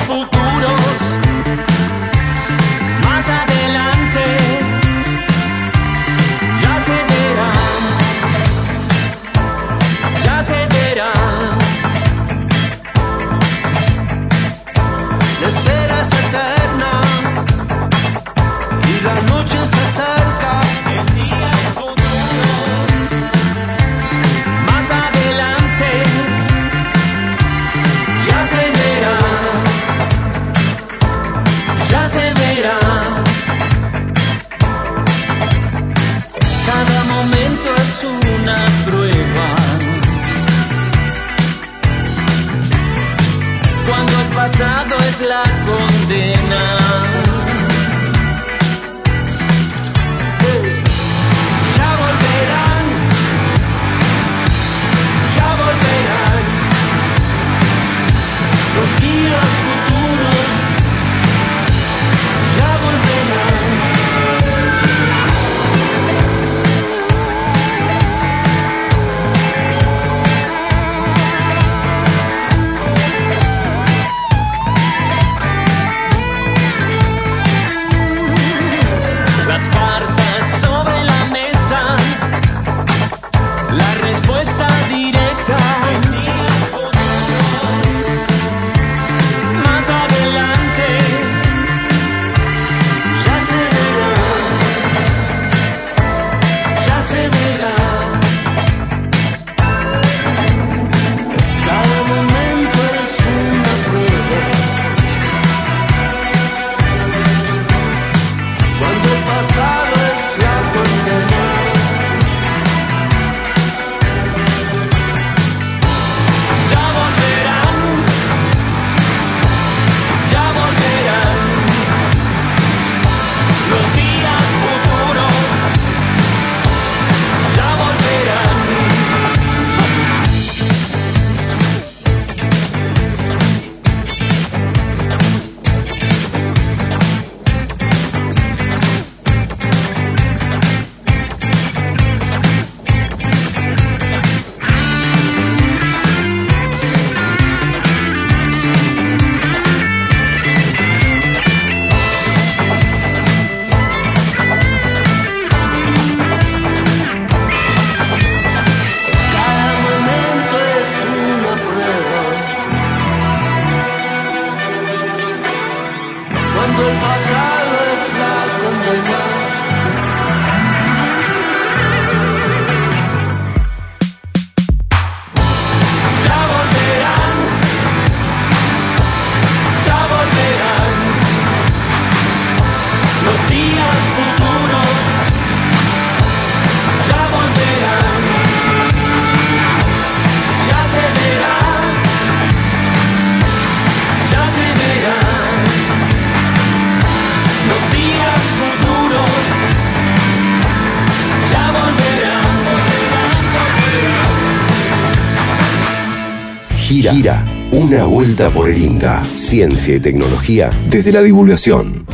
Gira. Gira. Una vuelta por el INTA. Ciencia y tecnología desde la divulgación.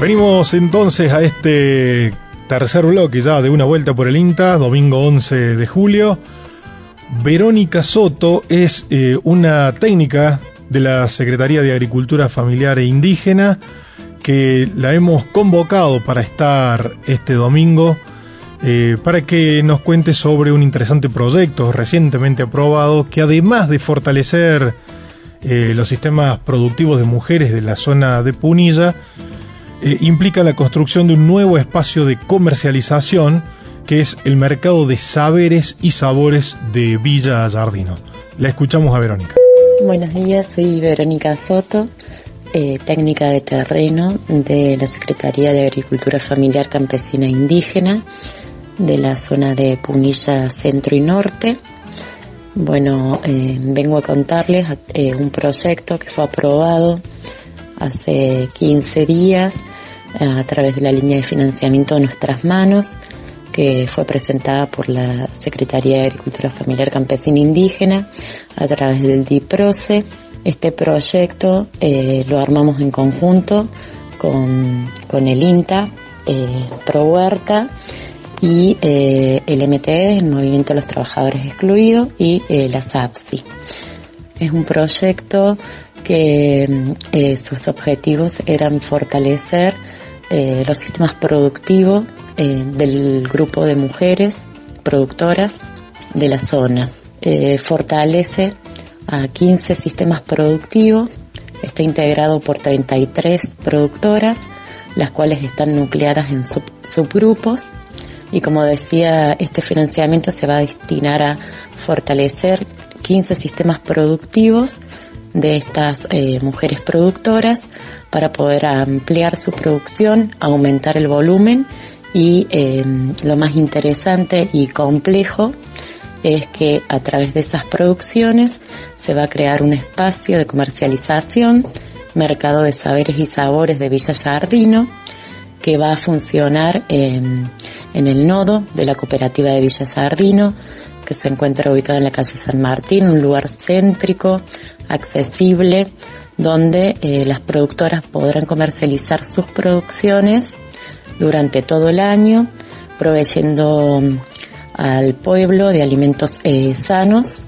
Venimos entonces a este tercer bloque ya de una vuelta por el INTA, domingo 11 de julio. Verónica Soto es eh, una técnica de la Secretaría de Agricultura Familiar e Indígena que la hemos convocado para estar este domingo eh, para que nos cuente sobre un interesante proyecto recientemente aprobado que además de fortalecer eh, los sistemas productivos de mujeres de la zona de Punilla, eh, implica la construcción de un nuevo espacio de comercialización que es el mercado de saberes y sabores de Villa Jardino. La escuchamos a Verónica. Buenos días, soy Verónica Soto, técnica de terreno de la Secretaría de Agricultura Familiar Campesina Indígena de la zona de Punilla Centro y Norte. Bueno, eh, vengo a contarles eh, un proyecto que fue aprobado hace 15 días a través de la línea de financiamiento de nuestras manos, que fue presentada por la Secretaría de Agricultura Familiar Campesina Indígena a través del DIPROCE. Este proyecto eh, lo armamos en conjunto con, con el INTA, eh, Pro Huerta y eh, el MTE, el Movimiento de los Trabajadores Excluidos, y eh, la SAPSI. Es un proyecto que eh, sus objetivos eran fortalecer eh, los sistemas productivos eh, del grupo de mujeres productoras de la zona. Fortalece a 15 sistemas productivos, está integrado por 33 productoras, las cuales están nucleadas en sub- subgrupos y como decía, este financiamiento se va a destinar a fortalecer 15 sistemas productivos de estas eh, mujeres productoras para poder ampliar su producción, aumentar el volumen y eh, lo más interesante y complejo es que a través de esas producciones se va a crear un espacio de comercialización, mercado de saberes y sabores de Villa Jardino, que va a funcionar en, en el nodo de la cooperativa de Villa Jardino, que se encuentra ubicado en la calle San Martín, un lugar céntrico, accesible, donde eh, las productoras podrán comercializar sus producciones durante todo el año, proveyendo mm, al pueblo de alimentos eh, sanos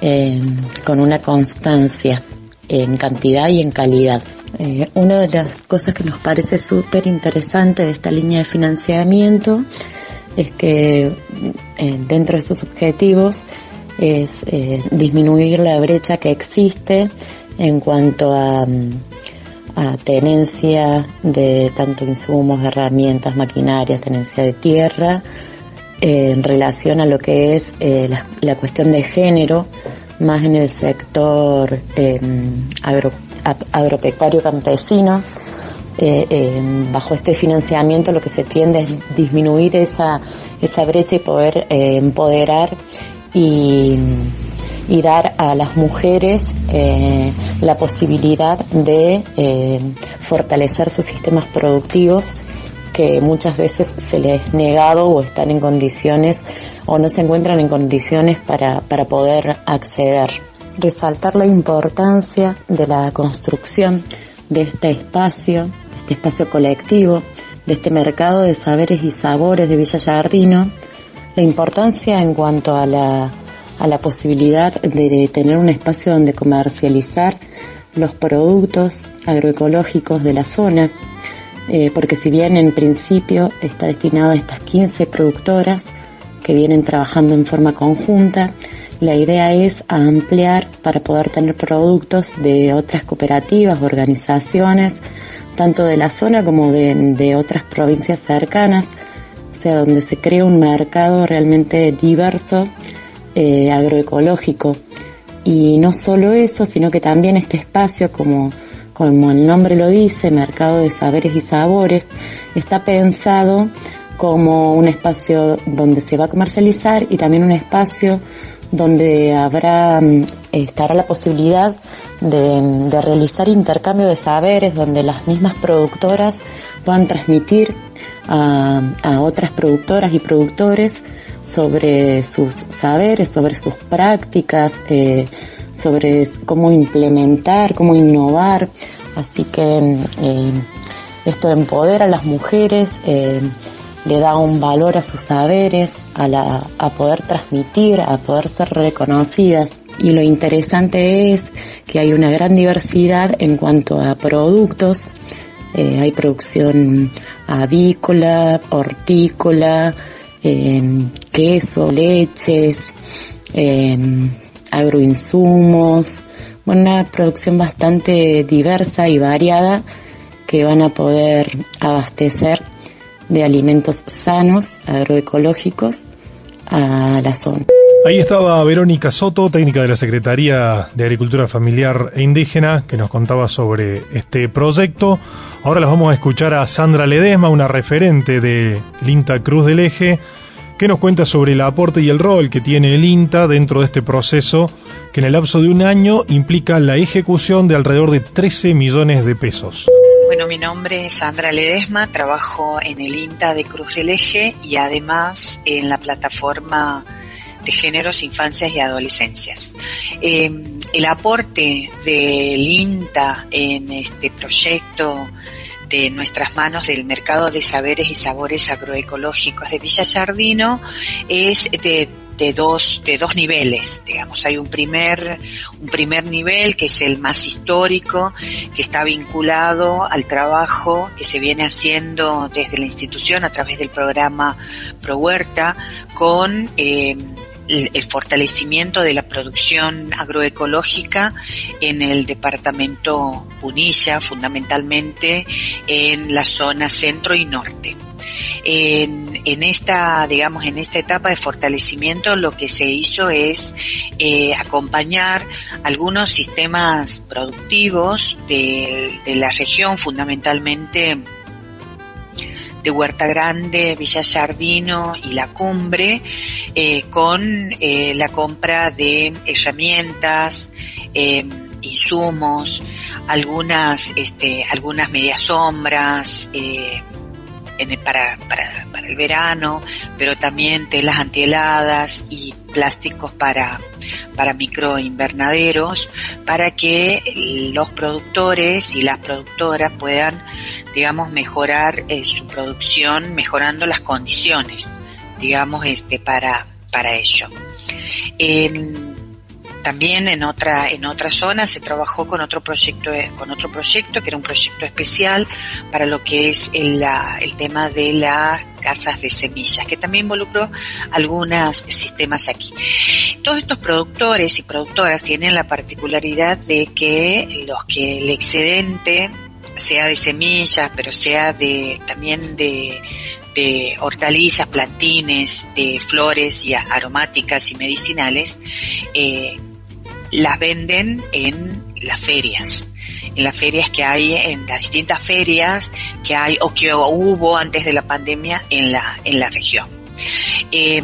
eh, con una constancia en cantidad y en calidad. Eh, una de las cosas que nos parece súper interesante de esta línea de financiamiento es que eh, dentro de sus objetivos es eh, disminuir la brecha que existe en cuanto a, mm, a tenencia de tanto insumos, herramientas, maquinarias, tenencia de tierra, en relación a lo que es la, la cuestión de género, más en el sector ag- agropecuario campesino. Eh, eh, bajo este financiamiento lo que se tiende es disminuir esa, esa brecha y poder eh, empoderar y, y dar a las mujeres eh, la posibilidad de eh, fortalecer sus sistemas productivos que muchas veces se les es negado o están en condiciones o no se encuentran en condiciones para, para poder acceder. Resaltar la importancia de la construcción de este espacio, de este espacio colectivo, de este mercado de saberes y sabores de Villa Jardino, la importancia en cuanto a la, a la posibilidad de, de tener un espacio donde comercializar los productos agroecológicos de la zona, eh, porque si bien en principio está destinado a estas 15 productoras que vienen trabajando en forma conjunta, la idea es ampliar para poder tener productos de otras cooperativas, organizaciones, tanto de la zona como de, de otras provincias cercanas, o sea, donde se crea un mercado realmente diverso, eh, agroecológico. Y no solo eso, sino que también este espacio, como, como el nombre lo dice, Mercado de Saberes y Sabores, está pensado como un espacio donde se va a comercializar y también un espacio donde habrá, mm, estará la posibilidad de, realizar intercambio de saberes, donde las mismas productoras puedan transmitir a, a otras productoras y productores sobre sus saberes, sobre sus prácticas, eh, sobre cómo implementar, cómo innovar. Así que eh, esto empodera a las mujeres, eh, le da un valor a sus saberes, a, la, a poder transmitir, a poder ser reconocidas. Y lo interesante es que hay una gran diversidad en cuanto a productos. Eh, hay producción avícola, hortícola, eh, queso, leches, eh, agroinsumos, bueno, una producción bastante diversa y variada que van a poder abastecer de alimentos sanos, agroecológicos, a la zona. Ahí estaba Verónica Soto, técnica de la Secretaría de Agricultura Familiar e Indígena, que nos contaba sobre este proyecto. Ahora las vamos a escuchar a Sandra Ledesma, una referente de Linta Cruz del Eje, que nos cuenta sobre el aporte y el rol que tiene el INTA dentro de este proceso que en el lapso de un año implica la ejecución de alrededor de 13 millones de pesos. Bueno, mi nombre es Sandra Ledesma, trabajo en el INTA de Cruz del Eje y además en la plataforma de géneros, infancias y adolescencias. Eh, el aporte del INTA en este proyecto de nuestras manos del mercado de saberes y sabores agroecológicos de Villa Jardino es de de dos de dos niveles digamos. Hay un primer un primer nivel que es el más histórico que está vinculado al trabajo que se viene haciendo desde la institución a través del programa Pro Huerta con eh, el fortalecimiento de la producción agroecológica en el departamento Punilla, fundamentalmente en la zona centro y norte. En, esta, digamos, en esta etapa de fortalecimiento lo que se hizo es eh, acompañar algunos sistemas productivos de la región, fundamentalmente de Huerta Grande, Villa Jardino y La Cumbre, eh, con eh, la compra de herramientas, eh, insumos, algunas, este, algunas medias sombras, eh, en para, para, para, el verano, pero también telas antiheladas y plásticos para, para microinvernaderos, para que los productores y las productoras puedan, digamos, mejorar eh, su producción, mejorando las condiciones, digamos, este, para, para ello. En, también en otra en otra zona se trabajó con otro proyecto con otro proyecto que era un proyecto especial para lo que es el tema de las casas de semillas que también involucró algunos sistemas aquí. Todos estos productores y productoras tienen la particularidad de que los que el excedente sea de semillas pero sea de también de de hortalizas, plantines, de flores y aromáticas y medicinales, eh, las venden en las ferias en las ferias que hay, en las distintas ferias que hay o que hubo antes de la pandemia en la, en la región. Eh,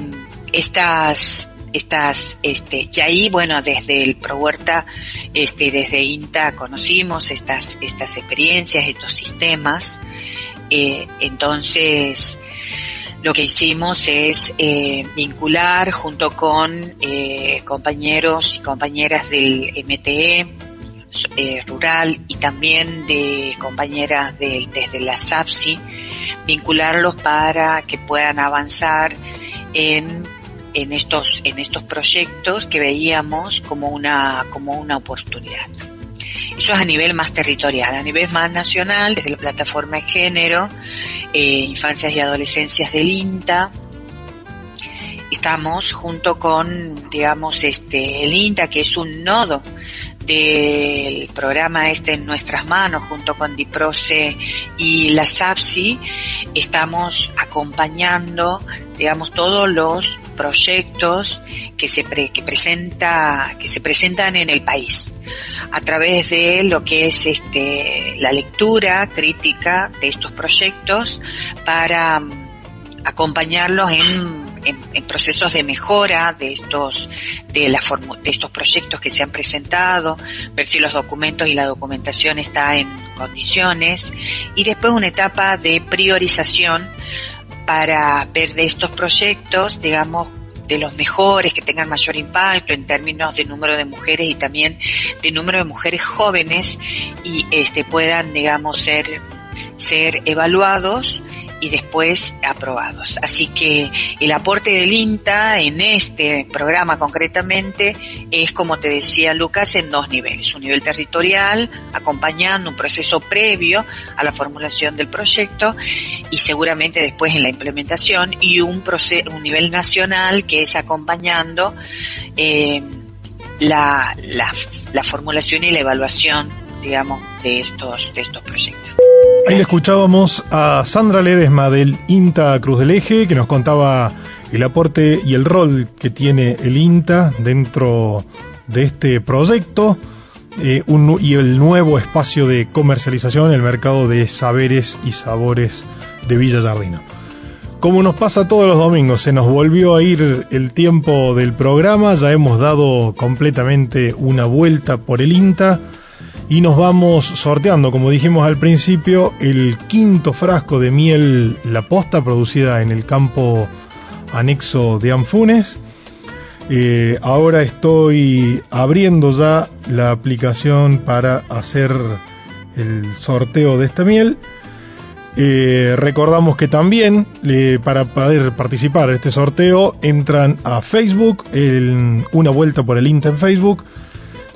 estas, estas, este, y ahí, bueno, desde el Pro Huerta, este, desde INTA conocimos estas, estas experiencias, estos sistemas, eh, entonces, lo que hicimos es eh, vincular junto con eh, compañeros y compañeras del MTE eh, rural y también de compañeras de, desde la SAPSI, vincularlos para que puedan avanzar en, en estos en estos proyectos que veíamos como una como una oportunidad. Eso es a nivel más territorial, a nivel más nacional, desde la plataforma de género, eh, infancias y adolescencias del INTA. Estamos junto con, digamos, este, el INTA, que es un nodo del programa este en nuestras manos, junto con DIPROCE y la SAPSI, estamos acompañando, digamos, todos los proyectos que se, que presenta, que se presentan en el país a través de lo que es este, la lectura crítica de estos proyectos para mm, acompañarlos en, en, procesos de mejora de estos de, la de estos proyectos que se han presentado, ver si los documentos y la documentación está en condiciones y después una etapa de priorización para ver de estos proyectos, digamos, de los mejores, que tengan mayor impacto en términos de número de mujeres y también de número de mujeres jóvenes y este puedan, digamos, ser ser evaluados y después aprobados. Así que el aporte del INTA en este programa concretamente es, como te decía Lucas, en dos niveles. Un nivel territorial, acompañando un proceso previo a la formulación del proyecto y seguramente después en la implementación y un, un nivel nacional que es acompañando eh, la, la formulación y la evaluación, digamos, de estos, proyectos. Ahí le escuchábamos a Sandra Ledesma del INTA Cruz del Eje, que nos contaba el aporte y el rol que tiene el INTA dentro de este proyecto eh, y el nuevo espacio de comercialización, el mercado de saberes y sabores de Villa Jardino. Como nos pasa todos los domingos, se nos volvió a ir el tiempo del programa, ya hemos dado completamente una vuelta por el INTA y nos vamos sorteando, como dijimos al principio, el quinto frasco de miel La Posta producida en el campo anexo de Anfunes. Eh, ahora estoy abriendo ya la aplicación para hacer el sorteo de esta miel. Eh, recordamos que también para poder participar en este sorteo entran a Facebook, en una vuelta por el INTA en Facebook,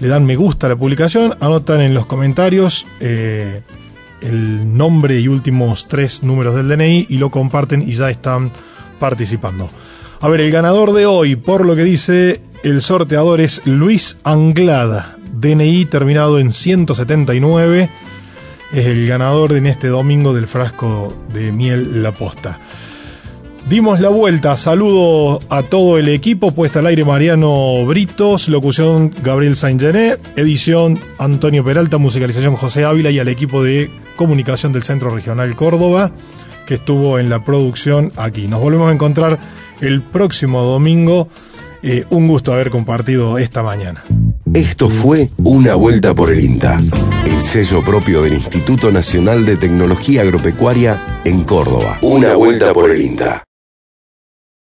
le dan me gusta a la publicación, anotan en los comentarios eh, el nombre y últimos tres números del DNI y lo comparten y ya están participando. A ver, el ganador de hoy, por lo que dice el sorteador, es Luis Anglada, DNI terminado en 179 es el ganador en este domingo del frasco de miel La Posta. Dimos la vuelta, saludo a todo el equipo, puesta al aire Mariano Britos, locución Gabriel Saint-Gené, edición Antonio Peralta, musicalización José Ávila y al equipo de comunicación del Centro Regional Córdoba, que estuvo en la producción aquí. Nos volvemos a encontrar el próximo domingo. Eh, un gusto haber compartido esta mañana. Esto fue Una Vuelta por el INTA, el sello propio del Instituto Nacional de Tecnología Agropecuaria en Córdoba. Una Vuelta por el INTA.